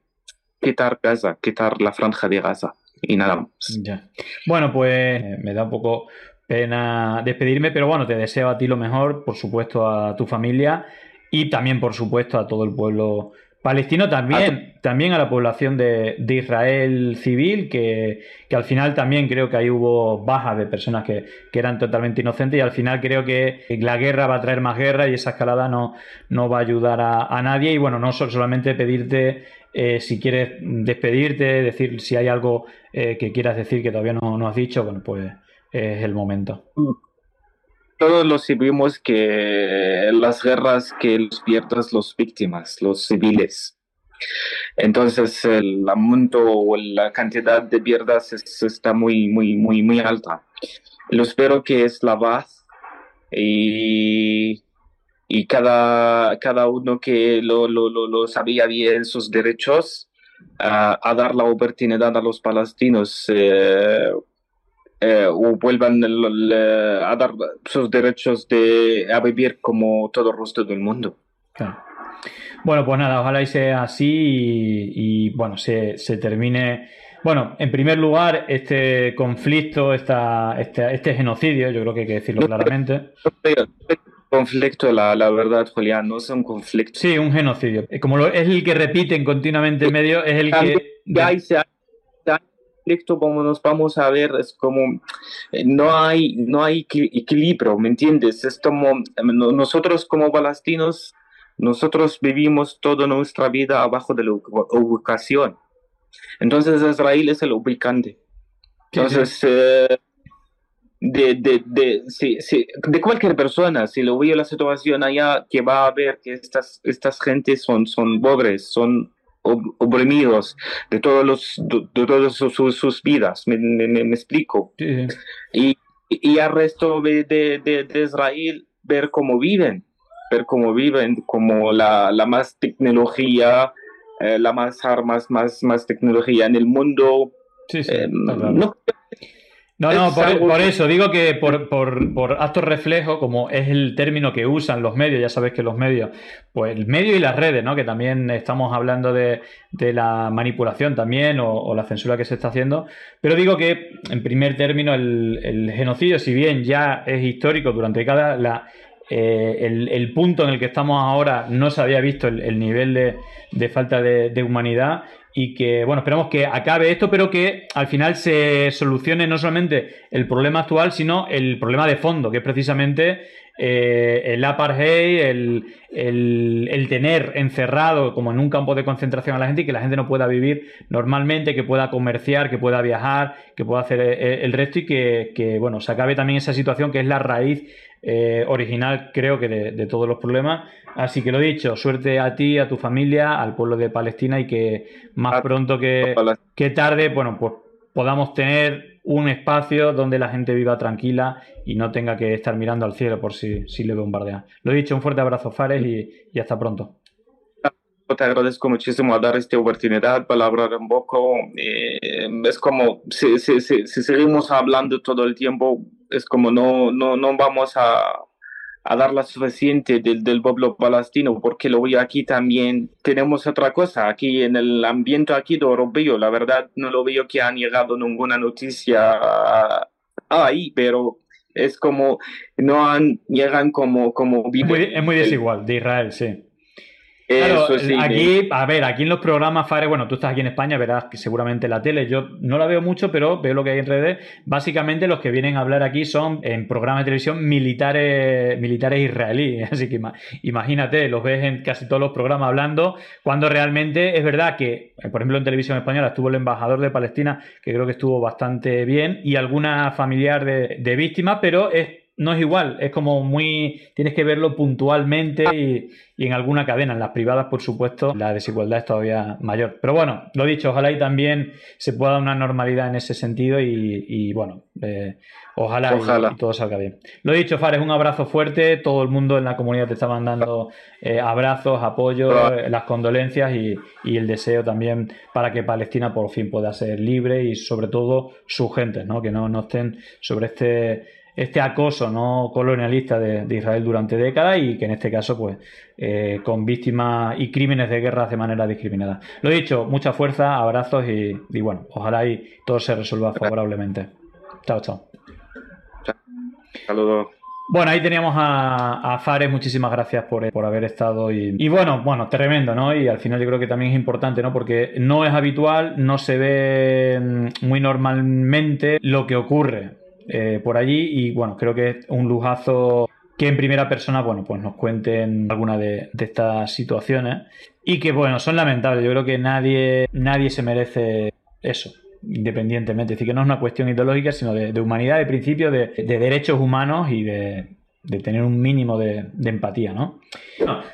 quitar Gaza, quitar la franja de Gaza y nada más. Ya. Bueno, pues me da un poco pena despedirme, pero bueno, te deseo a ti lo mejor, por supuesto a tu familia y también, por supuesto, a todo el pueblo palestino, también, también a la población de, Israel civil, que, al final también creo que ahí hubo bajas de personas que, eran totalmente inocentes y al final creo que la guerra va a traer más guerra y esa escalada no, no va a ayudar a, a nadie. Y bueno, no solamente pedirte eh, si quieres despedirte, decir si hay algo eh, que quieras decir que todavía no, no, has dicho, bueno, pues es el momento. Todos lo sabemos que las guerras que los pierden los víctimas, los civiles. Entonces el monto o la cantidad de pierdas está muy, muy, muy, muy alta. Lo espero que es la paz y y cada, cada uno que lo, lo, lo, sabía bien sus derechos, a dar la oportunidad a los palestinos eh, eh, o vuelvan a dar sus derechos de a vivir como todo el resto del mundo. Bueno, pues nada, ojalá y sea así y, bueno, se, se, termine. Bueno, en primer lugar, este conflicto, esta, este, este genocidio, yo creo que hay que decirlo claramente conflicto, la, la, verdad, Julián, no es un conflicto. Sí, un genocidio. Como lo, es el que repiten continuamente en medio, es el que... Conflicto, como nos vamos a ver, es como eh, no hay, no hay equilibrio, ¿me entiendes? Es como nosotros como palestinos, nosotros vivimos toda nuestra vida abajo de la ubicación. Entonces Israel es el ubicante. Entonces, eh, de, de, de, sí, sí, de cualquier persona, si lo veo la situación allá, que va a ver que estas, estas gentes son, son pobres, son oprimidos de todos los de, todas sus, sus, vidas, me, me, explico. Y, y al resto de, de, de, Israel ver cómo viven, ver cómo viven, como la, la más tecnología, eh, la más armas, más, más tecnología en el mundo. Eh, no no, no, por, eso digo que por, por, por acto reflejo, como es el término que usan los medios, ya sabes que los medios, pues el medio y las redes, ¿no? Que también estamos hablando de, la manipulación también o, la censura que se está haciendo. Pero digo que, en primer término, el, genocidio, si bien ya es histórico durante cada la, eh, el, punto en el que estamos ahora no se había visto el, nivel de, falta de, de, humanidad y que, bueno, esperamos que acabe esto, pero que al final se solucione no solamente el problema actual, sino el problema de fondo, que es precisamente eh, el apartheid, el, el, tener encerrado como en un campo de concentración a la gente y que la gente no pueda vivir normalmente, que pueda comerciar, que pueda viajar, que pueda hacer eh, el, resto y que, que, bueno, se acabe también esa situación que es la raíz eh, original, creo que, de, todos los problemas. Así que lo dicho, suerte a ti, a tu familia, al pueblo de Palestina y que más pronto que, que tarde, bueno, pues podamos tener un espacio donde la gente viva tranquila y no tenga que estar mirando al cielo por si, si le bombardean. Lo dicho, un fuerte abrazo, Fares, y, hasta pronto te agradezco muchísimo dar esta oportunidad para hablar un poco. Eh, es como si, si, si, seguimos hablando todo el tiempo, es como no, no, no vamos a, a dar la suficiente del, del pueblo palestino, porque lo veo aquí también. Tenemos otra cosa, aquí en el ambiente aquí de europeo, la verdad no lo veo que han llegado ninguna noticia ahí, pero es como no han llegan como como es muy, es muy desigual de Israel sí Claro, aquí, a ver, aquí en los programas Fares, bueno, tú estás aquí en España, verás que seguramente la tele, yo no la veo mucho, pero veo lo que hay en redes. Básicamente los que vienen a hablar aquí son en programas de televisión militares, militares israelíes. (laughs) Así que imagínate, los ves en casi todos los programas hablando, cuando realmente es verdad que, eh, por ejemplo, en televisión española estuvo el embajador de Palestina, que creo que estuvo bastante bien, y alguna familiar de, de víctimas, pero es no es igual, es como muy. Tienes que verlo puntualmente y, en alguna cadena. En las privadas, por supuesto, la desigualdad es todavía mayor. Pero bueno, lo dicho, ojalá y también se pueda dar una normalidad en ese sentido y, bueno, eh, ojalá, Y, todo salga bien. Lo dicho, Fares, un abrazo fuerte. Todo el mundo en la comunidad te está mandando eh, abrazos, apoyo, eh, las condolencias y, y, el deseo también para que Palestina por fin pueda ser libre y sobre todo sus gentes, ¿no? que no, no estén sobre este este acoso no colonialista de, Israel durante décadas y que en este caso, pues, eh, con víctimas y crímenes de guerra de manera discriminada. Lo he dicho, mucha fuerza, abrazos y, bueno, ojalá y todo se resuelva favorablemente. Chao, chao. Saludos. Bueno, ahí teníamos a, Fares, muchísimas gracias por, por haber estado y, y, bueno, bueno, tremendo, ¿no? Y al final yo creo que también es importante, ¿no? Porque no es habitual, no se ve mm, muy normalmente lo que ocurre eh, por allí y bueno, creo que es un lujazo que en primera persona, bueno, pues nos cuenten alguna de, estas situaciones y que bueno, son lamentables. Yo creo que nadie, nadie se merece eso independientemente. Es decir, que no es una cuestión ideológica, sino de, humanidad, de principio, de, derechos humanos y de, tener un mínimo de, empatía, ¿no?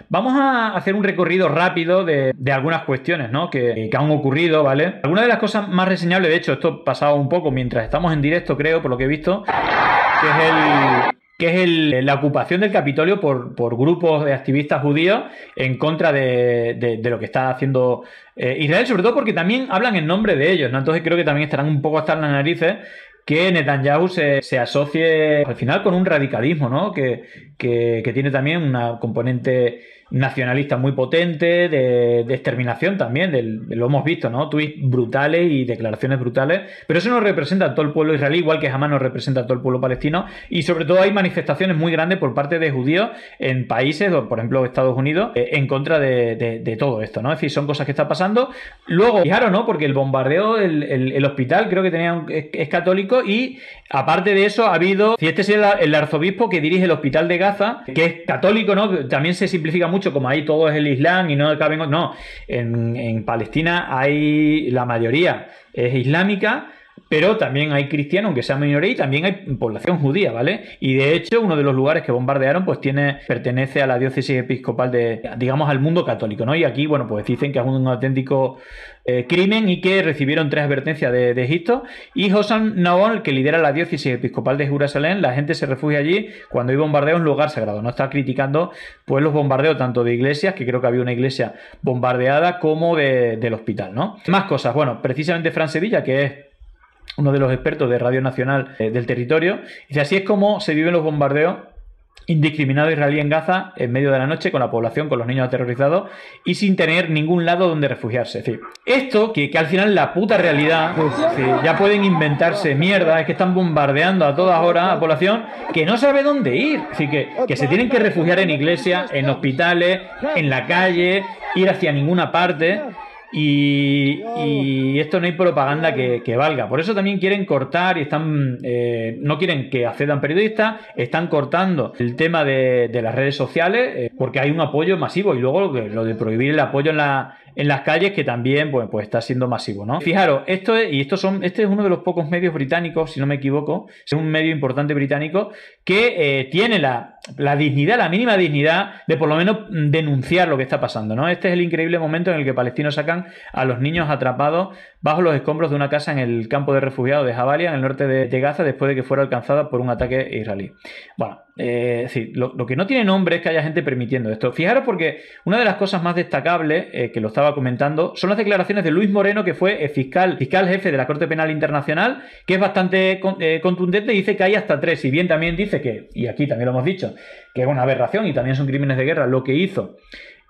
vamos a hacer un recorrido rápido de, algunas cuestiones, ¿no? Que, que, han ocurrido, ¿vale? Algunas de las cosas más reseñables, de hecho, esto pasado un poco mientras estamos en directo, creo, por lo que he visto, que es el, que es la ocupación del Capitolio por, grupos de activistas judíos en contra de, lo que está haciendo eh, Israel, sobre todo porque también hablan en nombre de ellos, ¿no? Entonces creo que también estarán un poco hasta las narices que Netanyahu se, se, asocie al final con un radicalismo, ¿no? Que, que, tiene también una componente nacionalista muy potente, de, exterminación también, lo hemos visto, ¿no? Tweets brutales y declaraciones brutales, pero eso no representa a todo el pueblo israelí, igual que jamás no representa a todo el pueblo palestino, y sobre todo hay manifestaciones muy grandes por parte de judíos en países, por ejemplo Estados Unidos, eh, en contra de, todo esto, ¿no? Es decir, son cosas que están pasando. Luego, fijaros, ¿no? Porque el bombardeo, el, el, hospital creo que tenía es, católico y aparte de eso ha habido, si este es el arzobispo que dirige el hospital de Gaza, que es católico, ¿no? También se simplifica mucho como ahí todo es el Islam y no caben... No, en, en Palestina hay la mayoría es islámica, pero también hay cristianos, aunque sea minoría, y también hay población judía, ¿vale? Y de hecho, uno de los lugares que bombardearon, pues tiene, pertenece a la diócesis episcopal de, digamos, al mundo católico, ¿no? Y aquí, bueno, pues dicen que es un auténtico eh, crimen y que recibieron tres advertencias de, Egipto. Y Hosan Naon, que lidera la diócesis episcopal de Jerusalén, la gente se refugia allí cuando hay bombardeo en lugar sagrado. No está criticando, pues, los bombardeos tanto de iglesias, que creo que había una iglesia bombardeada, como del hospital, ¿no? Más cosas. Bueno, precisamente Fran Sevilla, que es uno de los expertos de Radio Nacional eh, del territorio. Dice, así es como se viven los bombardeos indiscriminados israelí en Gaza en medio de la noche con la población, con los niños aterrorizados y sin tener ningún lado donde refugiarse. Esto que, al final la puta realidad, ya pueden inventarse mierda, es que están bombardeando a todas horas a la población que no sabe dónde ir. Decir, que, que se tienen que refugiar en iglesias, en hospitales, en la calle, ir hacia ninguna parte. Y, esto no hay propaganda que, valga. Por eso también quieren cortar y están eh, no quieren que accedan periodistas, están cortando el tema de, las redes sociales eh, porque hay un apoyo masivo y luego lo de prohibir el apoyo en la, en las calles que también pues, pues está siendo masivo, ¿no? Fijaros, esto es, y estos son, este es uno de los pocos medios británicos, si no me equivoco, es un medio importante británico que eh, tiene la, la, dignidad, la mínima dignidad de por lo menos denunciar lo que está pasando, ¿no? Este es el increíble momento en el que palestinos sacan a los niños atrapados bajo los escombros de una casa en el campo de refugiados de Jabalia, en el norte de, Gaza, después de que fuera alcanzada por un ataque israelí. Bueno, eh, lo, que no tiene nombre es que haya gente permitiendo esto. Fijaros porque una de las cosas más destacables, eh, que lo estaba comentando, son las declaraciones de Luis Moreno, que fue fiscal, fiscal jefe de la Corte Penal Internacional, que es bastante eh, contundente y dice que hay hasta tres. Si bien también dice que, y aquí también lo hemos dicho, que es una aberración y también son crímenes de guerra, lo que hizo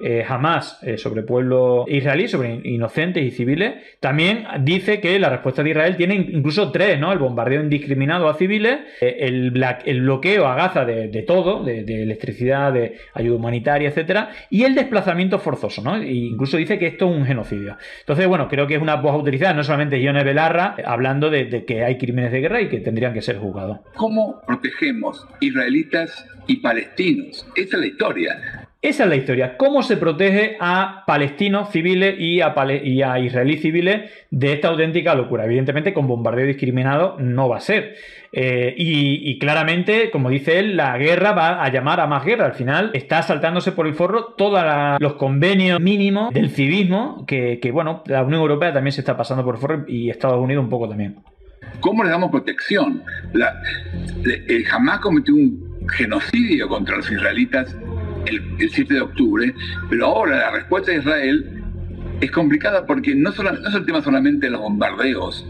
eh, jamás eh, sobre pueblo israelí, sobre inocentes y civiles, también dice que la respuesta de Israel tiene incluso tres, ¿no? El bombardeo indiscriminado a civiles, eh, el, bloqueo a Gaza de, todo, de, electricidad, de ayuda humanitaria, etcétera, y el desplazamiento forzoso, ¿no? E incluso dice que esto es un genocidio. Entonces, bueno, creo que es una voz autorizada, no solamente Ione Belarra, hablando de, de que hay crímenes de guerra y que tendrían que ser juzgados. ¿Cómo protegemos israelitas y palestinos? Esa es la historia. Esa es la historia. ¿Cómo se protege a palestinos civiles y a, y a israelíes civiles de esta auténtica locura? Evidentemente, con bombardeo discriminado no va a ser. Eh, y, claramente, como dice él, la guerra va a llamar a más guerra. Al final está saltándose por el forro todos los convenios mínimos del civismo que, bueno, la Unión Europea también se está pasando por el forro y Estados Unidos un poco también. ¿Cómo le damos protección? La, jamás cometió un genocidio contra los israelitas el, 7 de octubre, pero ahora la respuesta de Israel es complicada porque no, solo, no es el tema solamente de los bombardeos,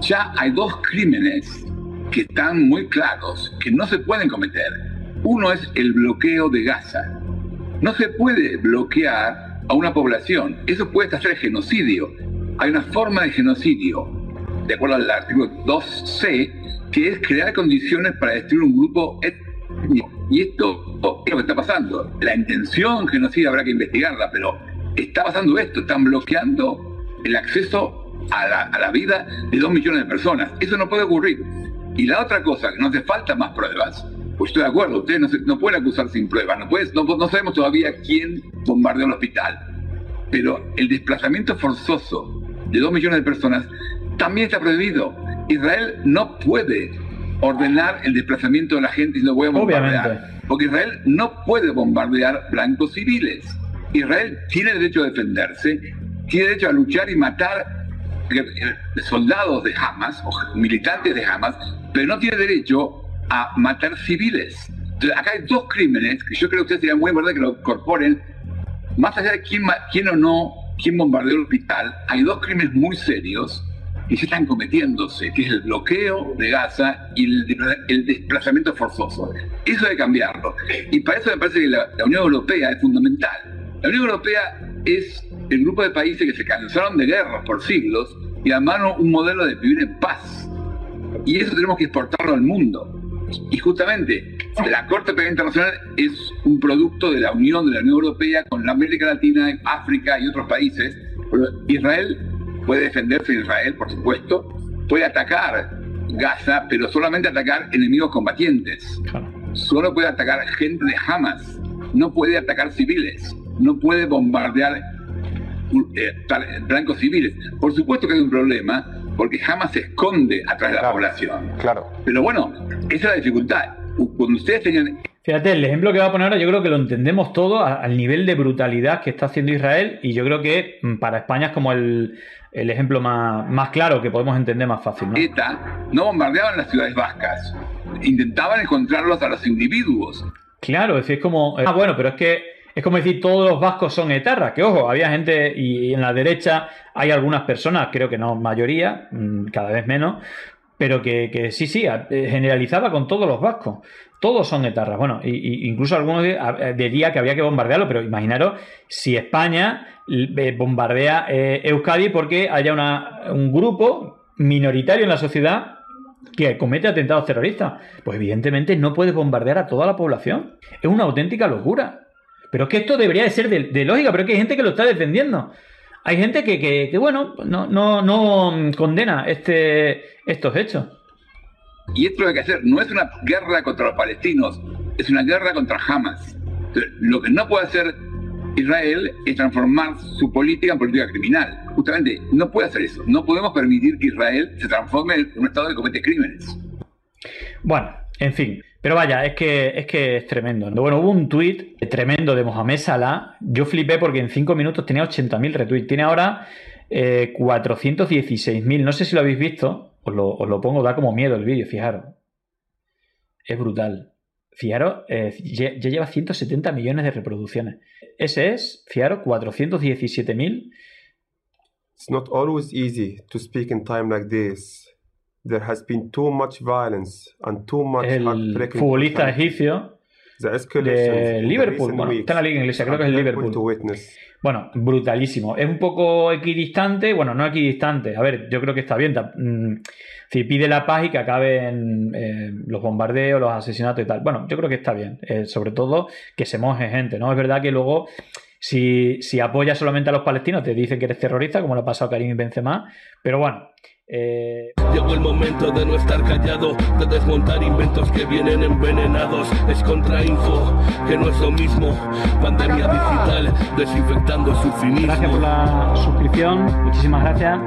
ya hay dos crímenes que están muy claros, que no se pueden cometer. Uno es el bloqueo de Gaza. No se puede bloquear a una población. Eso puede ser genocidio. Hay una forma de genocidio, de acuerdo al artículo 2c, que es crear condiciones para destruir un grupo y esto es lo que está pasando. La intención genocida habrá que investigarla, pero está pasando esto. Están bloqueando el acceso a la, vida de dos millones de personas. Eso no puede ocurrir. Y la otra cosa, que no hace falta más pruebas. Pues estoy de acuerdo, ustedes no, pueden acusar sin pruebas. No, no, sabemos todavía quién bombardeó el hospital. Pero el desplazamiento forzoso de dos millones de personas también está prohibido. Israel no puede ordenar el desplazamiento de la gente y no voy a bombardear. Porque Israel no puede bombardear blancos civiles. Israel tiene derecho a defenderse, tiene derecho a luchar y matar soldados de Hamas o militantes de Hamas, pero no tiene derecho a matar civiles. Entonces, acá hay dos crímenes que yo creo que ustedes sería muy importante que lo incorporen. Más allá de quién, quién o no, quién bombardeó el hospital, hay dos crímenes muy serios y se están cometiéndose, que es el bloqueo de Gaza y el, desplazamiento forzoso. Eso hay que cambiarlo. Y para eso me parece que la, Unión Europea es fundamental. La Unión Europea es el grupo de países que se cansaron de guerras por siglos y armaron un modelo de vivir en paz. Y eso tenemos que exportarlo al mundo. Y justamente la Corte Penal Internacional es un producto de la unión de la Unión Europea con la América Latina, África y otros países. Israel puede defenderse de Israel, por supuesto, puede atacar Gaza, pero solamente atacar enemigos combatientes. Solo puede atacar gente de Hamas, no puede atacar civiles, no puede bombardear eh, blancos civiles. Por supuesto que hay un problema, porque Hamas se esconde atrás de la población. Claro. Pero bueno, esa es la dificultad. Cuando ustedes tenían Fíjate, el ejemplo que va a poner ahora yo creo que lo entendemos todo al nivel de brutalidad que está haciendo Israel y yo creo que mm, para España es como el, el ejemplo más, más, claro que podemos entender más fácil. ¿no? ETA no bombardeaban las ciudades vascas, intentaban encontrarlos a los individuos. Claro, es, es como... Ah, bueno, pero es que es como decir todos los vascos son etarras, que ojo, había gente y en la derecha hay algunas personas, creo que no mayoría, mm, cada vez menos, pero que, que sí, sí, generalizaba con todos los vascos todos son etarras. Bueno, y, incluso algunos diría que había que bombardearlo, pero imaginaros si España eh, bombardea eh, Euskadi porque haya un grupo minoritario en la sociedad que comete atentados terroristas. Pues evidentemente no puedes bombardear a toda la población. Es una auténtica locura. Pero es que esto debería de ser de, lógica, pero es que hay gente que lo está defendiendo. Hay gente que, bueno, no, no, no condena este, estos hechos. Y esto lo que hay que hacer no es una guerra contra los palestinos, es una guerra contra Hamas. lo que no puede hacer Israel es transformar su política en política criminal. Justamente, no puede hacer eso. No podemos permitir que Israel se transforme en un Estado que comete crímenes. Bueno, en fin. Pero vaya, es que es, que es tremendo. Bueno, hubo un tuit tremendo de Mohamed Salah. Yo flipé porque en 5 minutos tenía 80.000 retweets. Tiene ahora eh, 416.000. No sé si lo habéis visto. Os lo, pongo, da como miedo el vídeo, fijaros. Es brutal. Fijaros, eh, ya, lleva 170 millones de reproducciones. Ese es, fijaros, 417.000. It's not always easy to speak in time. There has been too much violence and too much El futbolista egipcio de Liverpool. Bueno, está en la liga inglesa, creo que es el Liverpool. Bueno, brutalísimo. Es un poco equidistante, bueno, no equidistante. A ver, yo creo que está bien. Mm, si pide la paz y que acaben eh, los bombardeos, los asesinatos y tal. Bueno, yo creo que está bien. Eh, sobre todo que se moje gente, ¿no? Es verdad que luego si, si apoyas solamente a los palestinos, te dicen que eres terrorista, como lo ha pasado a Karim y Benzema. Pero bueno. Eh... Llegó el momento de no estar callado, de desmontar inventos que vienen envenenados. Es contrainfo, que no es lo mismo. Pandemia digital, desinfectando su finismo. Gracias por la suscripción, muchísimas gracias.